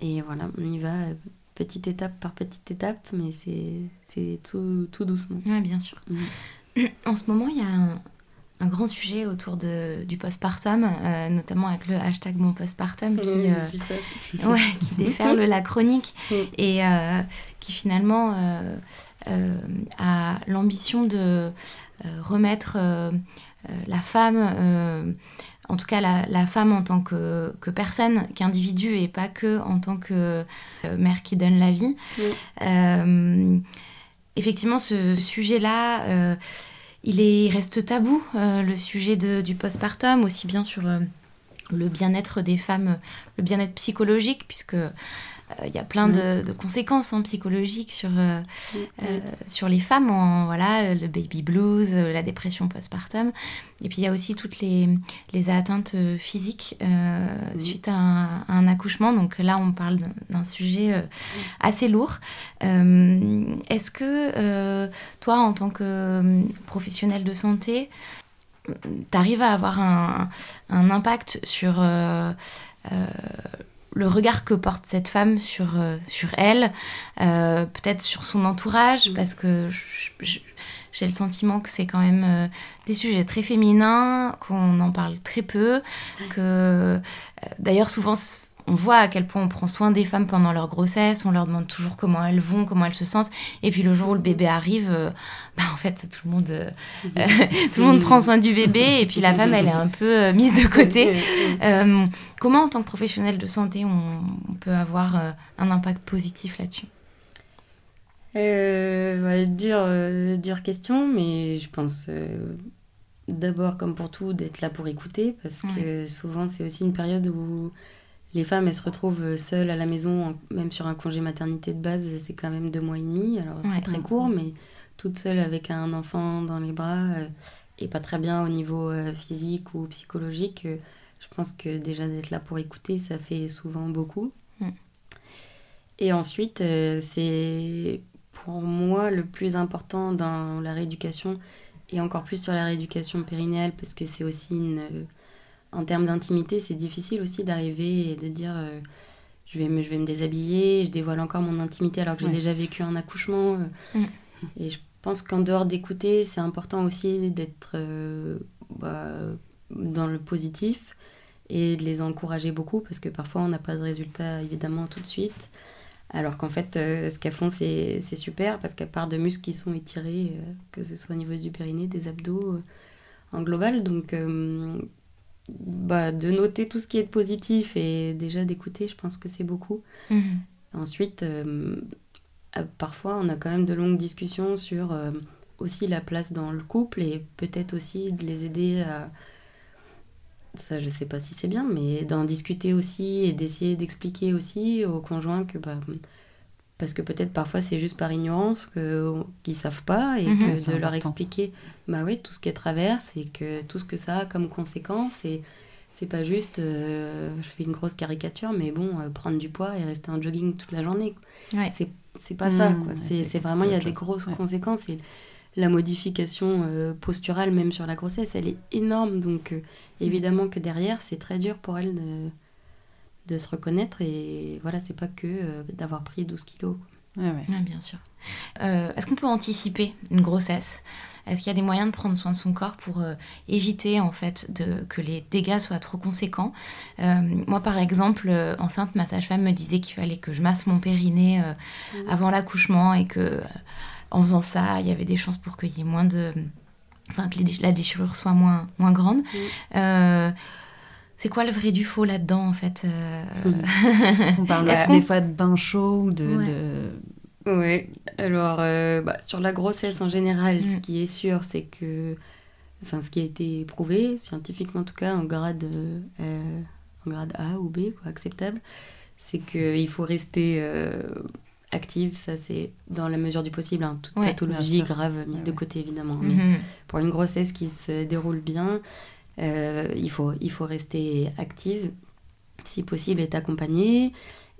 Speaker 3: et, et voilà, on y va petite étape par petite étape, mais c'est tout, tout doucement.
Speaker 1: Oui, bien sûr.
Speaker 3: Mhm.
Speaker 1: En ce moment, il y a un, un grand sujet autour de, du postpartum, euh, notamment avec le hashtag mon postpartum qui, euh, ouais, qui déferle la chronique et euh, qui finalement a l'ambition de remettre la femme, en tout cas la, la femme en tant que, que personne, qu'individu et pas que en tant que mère qui donne la vie. Effectivement, ce sujet-là, il, est, il reste tabou, euh, le sujet du postpartum, aussi bien sur euh, le bien-être des femmes, le bien-être psychologique, puisque euh, il y a plein de, de conséquences hein, psychologiques sur, euh, euh, sur les femmes, en, voilà, le baby blues, euh, la dépression postpartum. Et puis il y a aussi toutes les, les atteintes euh, physiques euh,
Speaker 3: Mhm.
Speaker 1: suite à un, à un accouchement. Donc là, on parle d'un- sujet euh, assez lourd. Euh, Est-ce que euh, toi, en tant que euh, professionnel de santé, tu arrives à avoir un, un impact sur euh, euh, le regard que porte cette femme sur, euh, sur elle, euh, peut-être sur son entourage, parce que j'ai le sentiment que c'est quand même euh, des sujets très féminins, qu'on en parle très peu, que euh, d'ailleurs souvent on voit à quel point on prend soin des femmes pendant leur grossesse, on leur demande toujours comment elles vont, comment elles se sentent, et puis le jour où le bébé arrive, euh, bah en fait tout le monde, euh, tout le monde prend soin du bébé, et puis la femme elle est un peu euh, mise de côté. Comment, en tant que professionnel de santé, on, on peut avoir un impact positif là-dessus?
Speaker 3: Ouais, dure, dure question, mais je pense d'abord, comme pour tout, d'être là pour écouter, parce que souvent c'est aussi une période où les femmes elles se retrouvent seules à la maison, même sur un congé maternité de base, c'est quand même deux mois et demi, alors
Speaker 1: Ouais.
Speaker 3: c'est très court, mais toute seule avec un enfant dans les bras euh, et pas très bien au niveau euh, physique ou psychologique, euh, je pense que déjà d'être là pour écouter, ça fait souvent beaucoup.
Speaker 1: Mm.
Speaker 3: Et ensuite, c'est pour moi le plus important dans la rééducation et encore plus sur la rééducation périnéale parce que c'est aussi une en termes d'intimité c'est difficile aussi d'arriver et de dire euh, je vais me je vais me déshabiller je dévoile encore mon intimité alors que j'ai
Speaker 4: Ouais,
Speaker 3: déjà vécu un accouchement euh.
Speaker 1: Mm.
Speaker 3: et je pense qu'en dehors d'écouter c'est important aussi d'être euh, bah, dans le positif et de les encourager beaucoup parce que parfois on n'a pas de résultat évidemment tout de suite. Alors qu'en fait, euh, ce qu'elles font, c'est super parce qu'à part de muscles qui sont étirés, euh, que ce soit au niveau du périnée, des abdos, en global. Donc, bah, de noter tout ce qui est positif et déjà d'écouter, je pense que c'est beaucoup.
Speaker 1: Mhm.
Speaker 3: Ensuite, parfois, on a quand même de longues discussions sur aussi la place dans le couple et peut-être aussi de les aider à ça je sais pas si c'est bien, mais d'en discuter aussi et d'essayer d'expliquer aussi aux conjoints que bah, parce que peut-être parfois c'est juste par ignorance que qu'ils savent pas et
Speaker 1: Mhm.
Speaker 3: que de leur
Speaker 4: important.
Speaker 3: expliquer bah oui tout ce qu'elles traversent et que tout ce que ça a comme conséquence et c'est pas juste euh, je fais une grosse caricature mais bon euh, prendre du poids et rester en jogging toute la journée
Speaker 1: Ouais.
Speaker 3: c'est c'est pas ça quoi.
Speaker 4: ouais,
Speaker 3: c'est vraiment il y a des grosses
Speaker 4: Ouais.
Speaker 3: conséquences et la modification euh, posturale même sur la grossesse elle est énorme donc euh, évidemment que derrière c'est très dur pour elle de de se reconnaître et voilà c'est pas que euh, d'avoir pris 12 kilos
Speaker 4: Ouais, ouais.
Speaker 1: Ouais, bien sûr. Euh, Est-ce qu'on peut anticiper une grossesse? Est-ce qu'il y a des moyens de prendre soin de son corps pour euh, éviter en fait de, que les dégâts soient trop conséquents? Euh, Moi, par exemple, euh, enceinte, ma sage-femme me disait qu'il fallait que je masse mon périnée euh, avant l'accouchement et que euh, en faisant ça, il y avait des chances pour qu'il y ait moins de, enfin que les la déchirure soit moins moins grande. Euh, c'est quoi le vrai du faux là-dedans en fait Euh,
Speaker 4: On parle
Speaker 1: Est-ce
Speaker 4: euh,
Speaker 1: qu'on-
Speaker 4: des fois de bain chaud ou de,
Speaker 1: Ouais.
Speaker 4: de-
Speaker 3: Oui, alors euh, bah, sur la grossesse en général, ce
Speaker 1: Mm.
Speaker 3: qui est sûr, c'est que, enfin ce qui a été prouvé, scientifiquement en tout cas, en grade, euh, en grade A ou B, quoi, acceptable, c'est qu'il faut rester euh, active, ça c'est dans la mesure du possible, hein, toute
Speaker 1: Ouais,
Speaker 3: pathologie grave mise
Speaker 4: Ouais,
Speaker 3: de côté évidemment. mais
Speaker 1: mhm.
Speaker 3: pour une grossesse qui se déroule bien, euh, il, faut, il faut rester active, si possible être accompagnée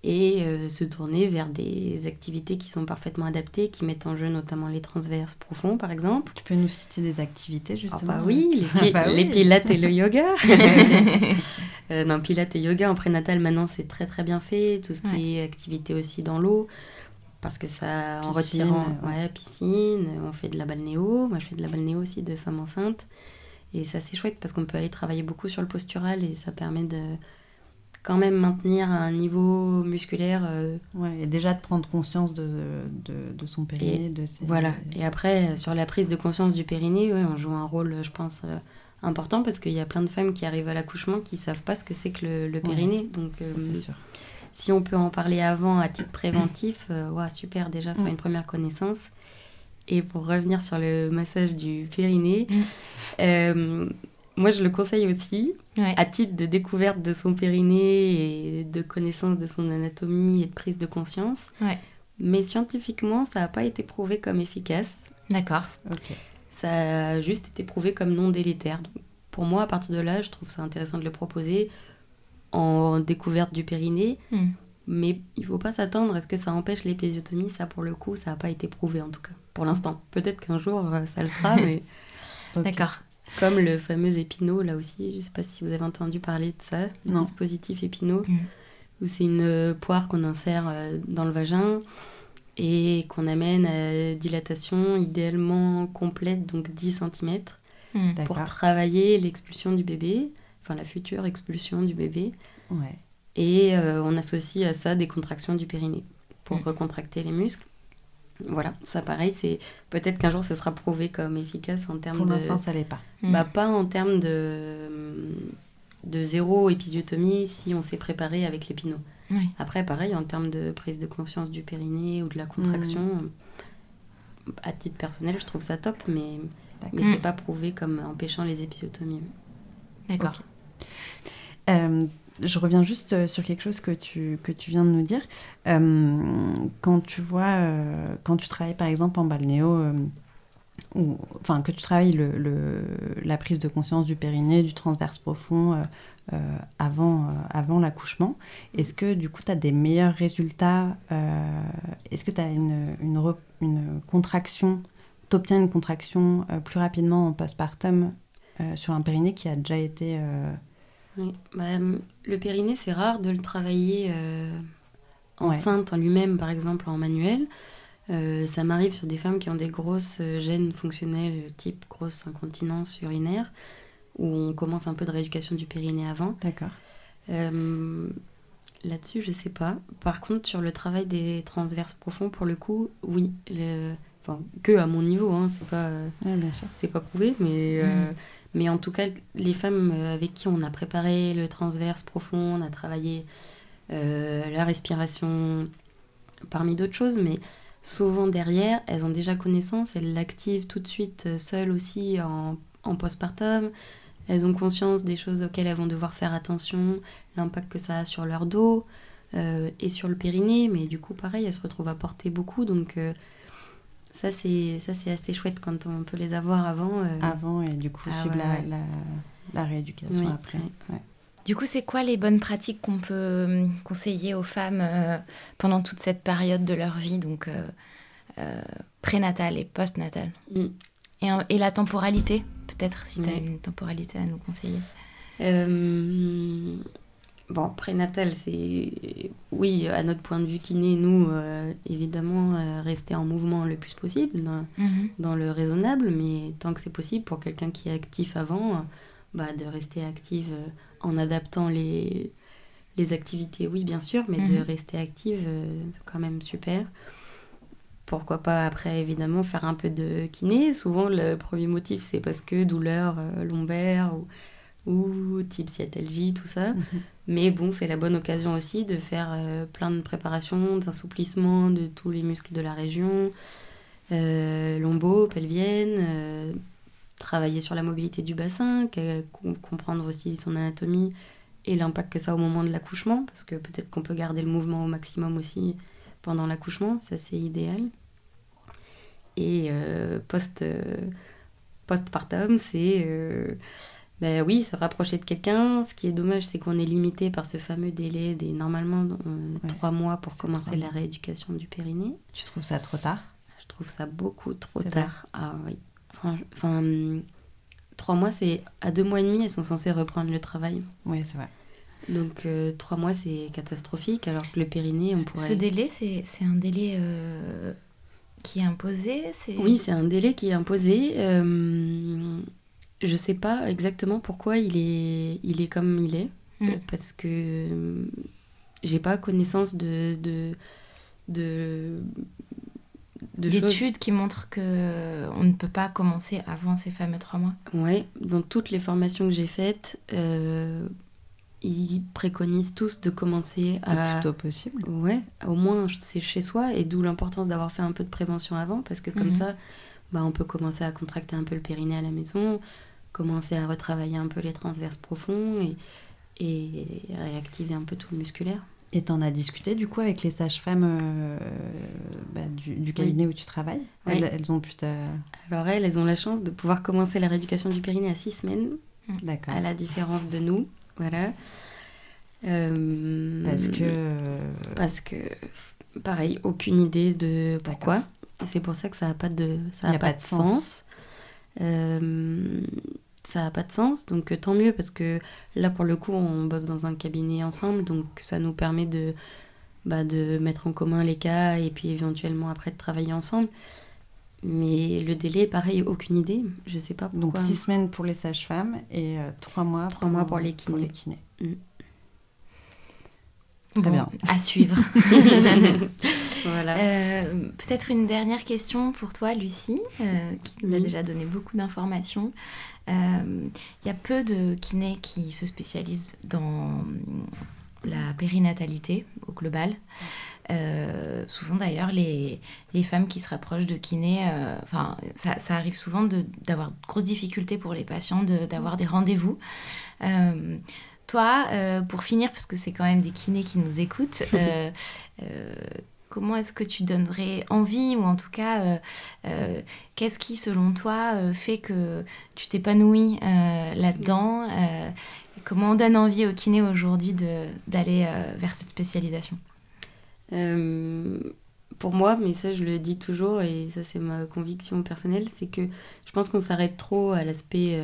Speaker 3: et euh, se tourner vers des activités qui sont parfaitement adaptées, qui mettent en jeu notamment les transverses profonds par exemple.
Speaker 4: Tu peux nous citer des activités
Speaker 3: Ah
Speaker 4: justement
Speaker 3: bah oui, les, pi-
Speaker 4: bah oui.
Speaker 3: les pilates et le yoga. Euh, non, pilates et yoga en prénatal maintenant c'est très très bien fait, tout ce qui
Speaker 1: Ouais.
Speaker 3: est activité aussi dans l'eau. Parce que ça, en retirant,
Speaker 4: ouais.
Speaker 3: ouais, piscine, on fait de la balnéo. Moi, je fais de la balnéo aussi de femmes enceintes. Et ça, c'est chouette parce qu'on peut aller travailler beaucoup sur le postural et ça permet de quand même maintenir un niveau musculaire. euh,
Speaker 4: Ouais, et déjà de prendre conscience de, de, de son périnée, de ses...
Speaker 3: voilà. Et après, sur la prise de conscience du périnée, ouais, on joue un rôle, je pense, euh, important parce qu'il y a plein de femmes qui arrivent à l'accouchement qui savent pas ce que c'est que le, le périnée. Donc,
Speaker 4: Ça,
Speaker 3: euh,
Speaker 4: sûr.
Speaker 3: si on peut en parler avant à titre préventif, ouais, super déjà faire
Speaker 4: Mm.
Speaker 3: une première connaissance. Et pour revenir sur le massage du périnée,
Speaker 1: Mm.
Speaker 3: euh, moi je le conseille aussi
Speaker 1: Ouais.
Speaker 3: à titre de découverte de son périnée et de connaissance de son anatomie et de prise de conscience.
Speaker 1: Ouais.
Speaker 3: Mais scientifiquement, ça n'a pas été prouvé comme efficace.
Speaker 1: D'accord.
Speaker 3: Ça a juste été prouvé comme non délétère. Donc, pour moi, à partir de là, je trouve ça intéressant de le proposer en découverte du périnée.
Speaker 1: Hmm.
Speaker 3: Mais il faut pas s'attendre à ce que ça empêche l'épisiotomie. Ça, pour le coup, ça n'a pas été prouvé en tout cas. Pour l'instant. Peut-être qu'un jour, euh, ça le sera, mais.
Speaker 1: D'accord.
Speaker 3: comme le fameux épinot, là aussi, je sais pas si vous avez entendu parler de ça, le
Speaker 4: Non.
Speaker 3: dispositif épinot,
Speaker 1: Mm.
Speaker 3: où c'est une euh, poire qu'on insère euh, dans le vagin et qu'on amène à dilatation idéalement complète, donc 10 cm,
Speaker 1: Hmm.
Speaker 3: pour travailler l'expulsion du bébé, enfin la future expulsion du bébé.
Speaker 4: Ouais.
Speaker 3: Et euh, on associe à ça des contractions du périnée pour
Speaker 1: Mm.
Speaker 3: recontracter les muscles. Voilà, ça pareil, c'est peut-être qu'un jour ce sera prouvé comme efficace en termes
Speaker 4: Pour
Speaker 3: de.
Speaker 4: l'instant, ça l'est pas.
Speaker 1: Hmm.
Speaker 3: Bah, pas en termes de, de zéro épisiotomie si on s'est préparé avec l'épinot.
Speaker 1: Oui.
Speaker 3: Après, pareil, en termes de prise de conscience du périnée ou de la contraction, à titre personnel, je trouve ça top, mais, mais
Speaker 1: Mm.
Speaker 3: c'est pas prouvé comme empêchant les épisiotomies.
Speaker 1: D'accord.
Speaker 4: Euh, je reviens juste euh, sur quelque chose que tu, que tu viens de nous dire. Euh, quand tu vois, euh, quand tu travailles par exemple en balnéo, ou, enfin que tu travailles le, la prise de conscience du périnée, du transverse profond avant, avant l'accouchement, est-ce que du coup tu as des meilleurs résultats Est-ce que tu as une, une, une contraction, tu obtiens une contraction plus rapidement en postpartum sur un périnée qui a déjà été...
Speaker 3: Oui. Bah, euh, le périnée, c'est rare de le travailler euh,
Speaker 4: Ouais.
Speaker 3: enceinte en lui-même, par exemple en manuel. Euh, ça m'arrive sur des femmes qui ont des grosses gènes fonctionnelles, type grosse incontinence urinaire. où on commence un peu de rééducation du périnée avant.
Speaker 4: D'accord.
Speaker 3: Euh, Là-dessus, je sais pas. Par contre, sur le travail des transverses profonds, pour le coup, oui. Le... Enfin, que à mon niveau, hein, c'est pas,
Speaker 4: Ouais,
Speaker 3: c'est pas prouvé, mais, euh, mais en tout cas, les femmes avec qui on a préparé le transverse profond, on a travaillé euh, la respiration, parmi d'autres choses, mais souvent derrière, elles ont déjà connaissance, elles l'activent tout de suite euh, seules aussi en, en postpartum. Elles ont conscience des choses auxquelles elles vont devoir faire attention, l'impact que ça a sur leur dos euh, et sur le périnée, mais du coup, pareil, elles se retrouvent à porter beaucoup, donc euh, ça, c'est ça c'est assez chouette quand on peut les avoir avant. euh,
Speaker 4: Avant et du coup,
Speaker 3: Ah,
Speaker 4: suivre
Speaker 3: ouais,
Speaker 4: la,
Speaker 3: ouais.
Speaker 4: la, la rééducation
Speaker 3: Oui,
Speaker 4: après.
Speaker 3: ouais.
Speaker 4: Ouais.
Speaker 1: Du coup, c'est quoi les bonnes pratiques qu'on peut euh, conseiller aux femmes euh, pendant toute cette période de leur vie, donc euh, euh, prénatale et postnatale
Speaker 3: Mm.
Speaker 1: et, et la temporalité, peut-être, si tu as une temporalité à nous conseiller?
Speaker 3: Euh, bon, prénatal, c'est. Oui, à notre point de vue kiné, nous, euh, évidemment, euh, rester en mouvement le plus possible, dans, dans le raisonnable, mais tant que c'est possible, pour quelqu'un qui est actif avant, euh, bah, de rester active euh, en adaptant les, les activités, oui, bien sûr, mais de
Speaker 1: Mhm.
Speaker 3: rester active, euh, c'est quand même super. Pourquoi pas après, évidemment, faire un peu de kiné. Souvent, le premier motif, c'est parce que douleur euh, lombaire ou, ou type sciatalgie, tout ça.
Speaker 4: Mhm.
Speaker 3: Mais bon, c'est la bonne occasion aussi de faire euh, plein de préparations, d'assouplissement de tous les muscles de la région, euh, lombo, pelvienne, euh, travailler sur la mobilité du bassin, comprendre aussi son anatomie et l'impact que ça a au moment de l'accouchement, parce que peut-être qu'on peut garder le mouvement au maximum aussi pendant l'accouchement, ça c'est idéal. Et euh, post, postpartum, c'est ben oui, se rapprocher de quelqu'un. Ce qui est dommage, c'est qu'on est limité par ce fameux délai des normalement euh,
Speaker 4: Ouais,
Speaker 3: trois mois pour commencer la rééducation du périnée.
Speaker 4: Tu trouves ça trop tard?
Speaker 3: Je trouve ça beaucoup trop tard. Ah oui. Enfin, hum, trois mois, c'est à deux mois et demi, elles sont censées reprendre le travail.
Speaker 4: Oui, c'est vrai.
Speaker 3: Donc euh, trois mois, c'est catastrophique, alors que le périnée, on
Speaker 1: Ce-
Speaker 3: pourrait.
Speaker 1: Ce délai, c'est un délai euh, qui est imposé c'est...
Speaker 3: Oui, c'est un délai qui est imposé. Euh, je sais pas exactement pourquoi il est, il est comme il est,
Speaker 1: Mm.
Speaker 3: euh, parce que euh, j'ai pas connaissance de de de,
Speaker 1: d'études qui montrent que on ne peut pas commencer avant ces fameux trois mois.
Speaker 3: Ouais, dans toutes les formations que j'ai faites, euh, ils préconisent tous de commencer
Speaker 4: Le
Speaker 3: à
Speaker 4: plus tôt possible.
Speaker 3: Ouais, au moins c'est chez soi et d'où l'importance d'avoir fait un peu de prévention avant parce que comme
Speaker 1: Mhm.
Speaker 3: ça, bah, on peut commencer à contracter un peu le périnée à la maison, commencer à retravailler un peu les transverses profonds et, et réactiver un peu tout le musculaire.
Speaker 4: Et t'en as discuté du coup avec les sages-femmes euh, bah, du, du cabinet où tu travailles?
Speaker 3: Oui.
Speaker 4: elles, elles ont pu te...
Speaker 3: Alors elles, elles ont la chance de pouvoir commencer la rééducation du périnée à six semaines,
Speaker 4: D'accord.
Speaker 3: à la différence de nous. Voilà. Euh,
Speaker 4: Parce que...
Speaker 3: Parce que, pareil, aucune idée de pourquoi. C'est pour ça que ça n'a pas de, ça a
Speaker 4: a
Speaker 3: pas
Speaker 4: pas
Speaker 3: de
Speaker 4: de
Speaker 3: sens.
Speaker 4: sens.
Speaker 3: Euh, ça n'a pas de sens, donc euh, tant mieux parce que là, pour le coup, on bosse dans un cabinet ensemble, donc ça nous permet de, bah, de mettre en commun les cas et puis éventuellement après de travailler ensemble. Mais le délai, pareil, aucune idée. Je sais pas
Speaker 4: Donc
Speaker 3: pourquoi.
Speaker 4: six semaines pour les sages-femmes et euh, trois mois,
Speaker 3: Trois mois pour les kinés.
Speaker 4: kinés.
Speaker 1: Bon,
Speaker 4: bien.
Speaker 1: À suivre.
Speaker 3: voilà.
Speaker 1: Euh, Peut-être une dernière question pour toi, Lucie, euh, qui nous a
Speaker 3: Oui.
Speaker 1: déjà donné beaucoup d'informations. Euh, Il y a peu de kinés qui se spécialisent dans la périnatalité au global. Euh, souvent d'ailleurs, les, les femmes qui se rapprochent de kinés, euh, enfin, ça, ça arrive souvent de- d'avoir de grosses difficultés pour les patients de- d'avoir des rendez-vous. Euh, toi, euh, pour finir, parce que c'est quand même des kinés qui nous écoutent, euh, euh, comment est-ce que tu donnerais envie, ou en tout cas, euh, euh, qu'est-ce qui, selon toi, euh, fait que tu t'épanouis là-dedans Comment on donne envie aux kinés aujourd'hui d'aller vers cette spécialisation?
Speaker 3: Pour moi, mais ça je le dis toujours et ça c'est ma conviction personnelle, c'est que je pense qu'on s'arrête trop à l'aspect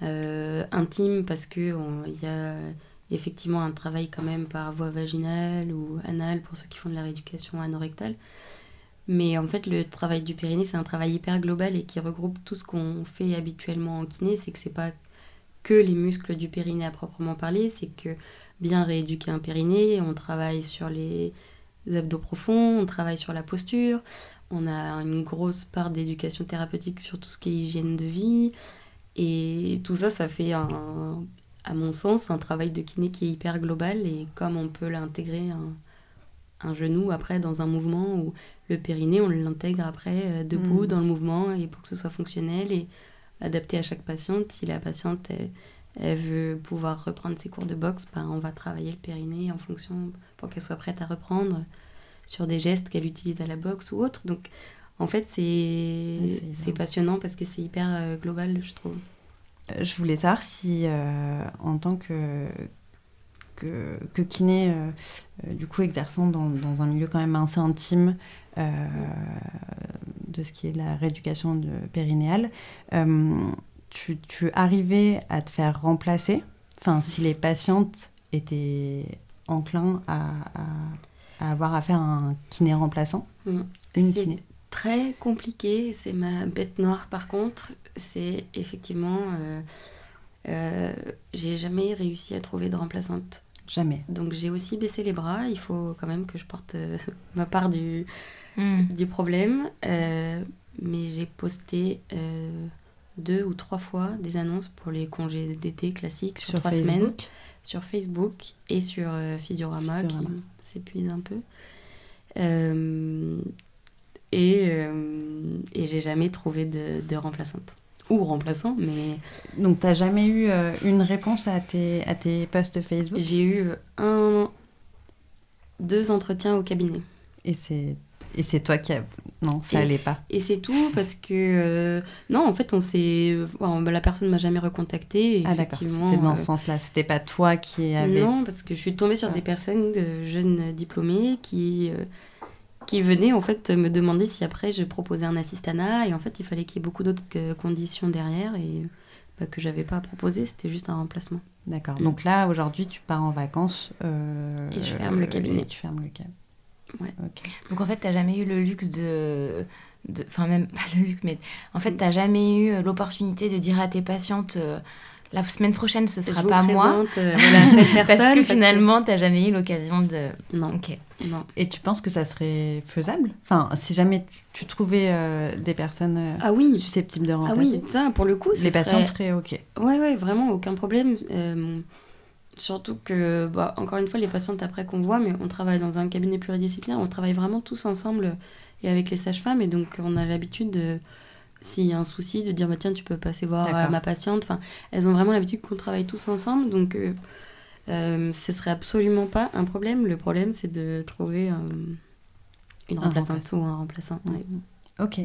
Speaker 3: intime parce que il y a effectivement un travail quand même par voie vaginale ou anale pour ceux qui font de la rééducation anorectale. Mais en fait, le travail du périnée, c'est un travail hyper global et qui regroupe tout ce qu'on fait habituellement en kiné. C'est que c'est pas que les muscles du périnée à proprement parler, c'est que bien rééduquer un périnée, on travaille sur les abdos profonds, on travaille sur la posture, on a une grosse part d'éducation thérapeutique sur tout ce qui est hygiène de vie. Et tout ça, ça fait, un, à mon sens, un travail de kiné qui est hyper global. Et comme on peut l'intégrer un, un, genou après dans un mouvement ou le périnée, on l'intègre après euh, debout mmh. dans le mouvement et pour que ce soit fonctionnel et adapté à chaque patiente. Si la patiente elle, veut pouvoir reprendre ses cours de boxe, ben, on va travailler le périnée en fonction pour qu'elle soit prête à reprendre sur des gestes qu'elle utilise à la boxe ou autre. Donc, en fait, c'est passionnant parce que c'est hyper euh, global, je trouve.
Speaker 4: Euh, je voulais savoir si, euh, en tant que, que, que kiné, du coup, exerçant dans, dans, un milieu quand même assez intime de ce qui est la rééducation de périnéale, tu, tu arrivais à te faire remplacer? Enfin, si les patientes étaient enclins à à avoir à faire un kiné remplaçant?
Speaker 3: Mm. Une kiné. Très compliqué, c'est ma bête noire par contre. C'est effectivement. Euh, euh, j'ai jamais réussi à trouver de remplaçante.
Speaker 4: Jamais.
Speaker 3: Donc j'ai aussi baissé les bras. Il faut quand même que je porte euh, ma part du, mm. du problème. mais j'ai posté deux ou trois fois des annonces pour les congés d'été classiques sur, trois semaines sur Facebook et sur Physiorama, qui s'épuise un peu. Euh, et, euh, et j'ai jamais trouvé de, de, remplaçante. Ou remplaçant, mais...
Speaker 4: Donc, tu n'as jamais eu euh, une réponse à tes, à tes posts Facebook?
Speaker 3: J'ai eu un, deux entretiens au cabinet.
Speaker 4: Et c'est et c'est toi qui a... Non, ça n'allait pas.
Speaker 3: Et c'est tout parce que... Euh, non, en fait, on s'est... Bah, la personne m'a jamais recontacté.
Speaker 4: Ah d'accord, c'était dans ce euh, sens-là. C'était pas toi qui avais...
Speaker 3: Non, parce que je suis tombée sur des personnes, de jeunes diplômés, qui, qui venaient en fait me demander si après je proposais un assistana. Et en fait, il fallait qu'il y ait beaucoup d'autres conditions derrière et bah, que j'avais pas à proposer. C'était juste un remplacement.
Speaker 4: D'accord. Donc là, aujourd'hui, tu pars en vacances.
Speaker 3: et je ferme le cabinet.
Speaker 4: tu fermes le cabinet.
Speaker 1: Donc en fait, tu n'as jamais eu le luxe de. Enfin, même pas le luxe, mais en fait, tu n'as jamais eu euh, l'opportunité de dire à tes patientes. Euh, la semaine prochaine, ce sera pas moi. Euh, parce que finalement, tu n'as jamais eu l'occasion de.
Speaker 3: Non.
Speaker 1: Ok.
Speaker 3: Non.
Speaker 4: Et tu penses que ça serait faisable? Enfin, si jamais tu, trouvais des personnes
Speaker 3: ah oui.
Speaker 4: susceptibles de remplacer.
Speaker 3: Ah oui, ça, pour le coup,
Speaker 4: les patientes seraient OK.
Speaker 3: Ouais, ouais, vraiment, aucun problème. Surtout que, bah, encore une fois, les patientes après qu'on voit, mais on travaille dans un cabinet pluridisciplinaire, on travaille vraiment tous ensemble et avec les sages-femmes, et donc on a l'habitude, s'il y a un souci, de dire bah, tiens, tu peux passer voir euh, ma patiente. Enfin, elles ont vraiment l'habitude qu'on travaille tous ensemble, donc euh, euh, ce serait absolument pas un problème. Le problème, c'est de trouver une remplaçante ou un remplaçant.
Speaker 4: Ok.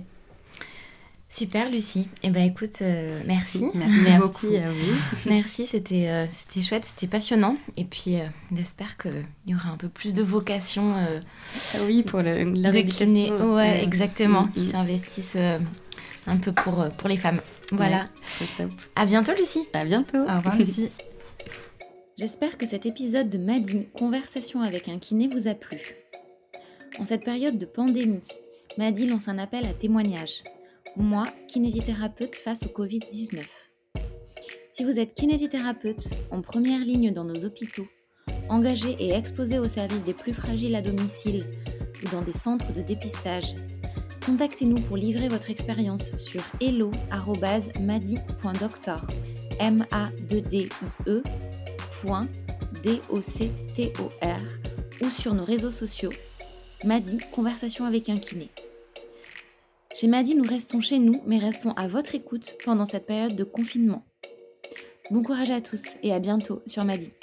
Speaker 1: Super Lucie. Eh ben écoute, euh, merci.
Speaker 3: merci. beaucoup à vous.
Speaker 1: merci, c'était euh, c'était chouette, c'était passionnant. Et puis euh, j'espère qu'il y aura un peu plus de vocation.
Speaker 3: ah oui, pour la
Speaker 1: kiné. Ouais, exactement, mm, qui mm. s'investissent un peu pour, pour les femmes. Voilà. à bientôt Lucie.
Speaker 3: À bientôt.
Speaker 4: Au revoir Lucie.
Speaker 2: J'espère que cet épisode de Madi, Conversation avec un kiné, vous a plu. En cette période de pandémie, Madi lance un appel à témoignages moi, kinésithérapeute face au Covid-19. Si vous êtes kinésithérapeute en première ligne dans nos hôpitaux, engagé et exposé au service des plus fragiles à domicile ou dans des centres de dépistage, contactez-nous pour livrer votre expérience sur hello.madi.doctor m a ou sur nos réseaux sociaux Madi Conversation avec un kiné. Chez Madi, nous restons chez nous, mais restons à votre écoute pendant cette période de confinement. Bon courage à tous et à bientôt sur Madi.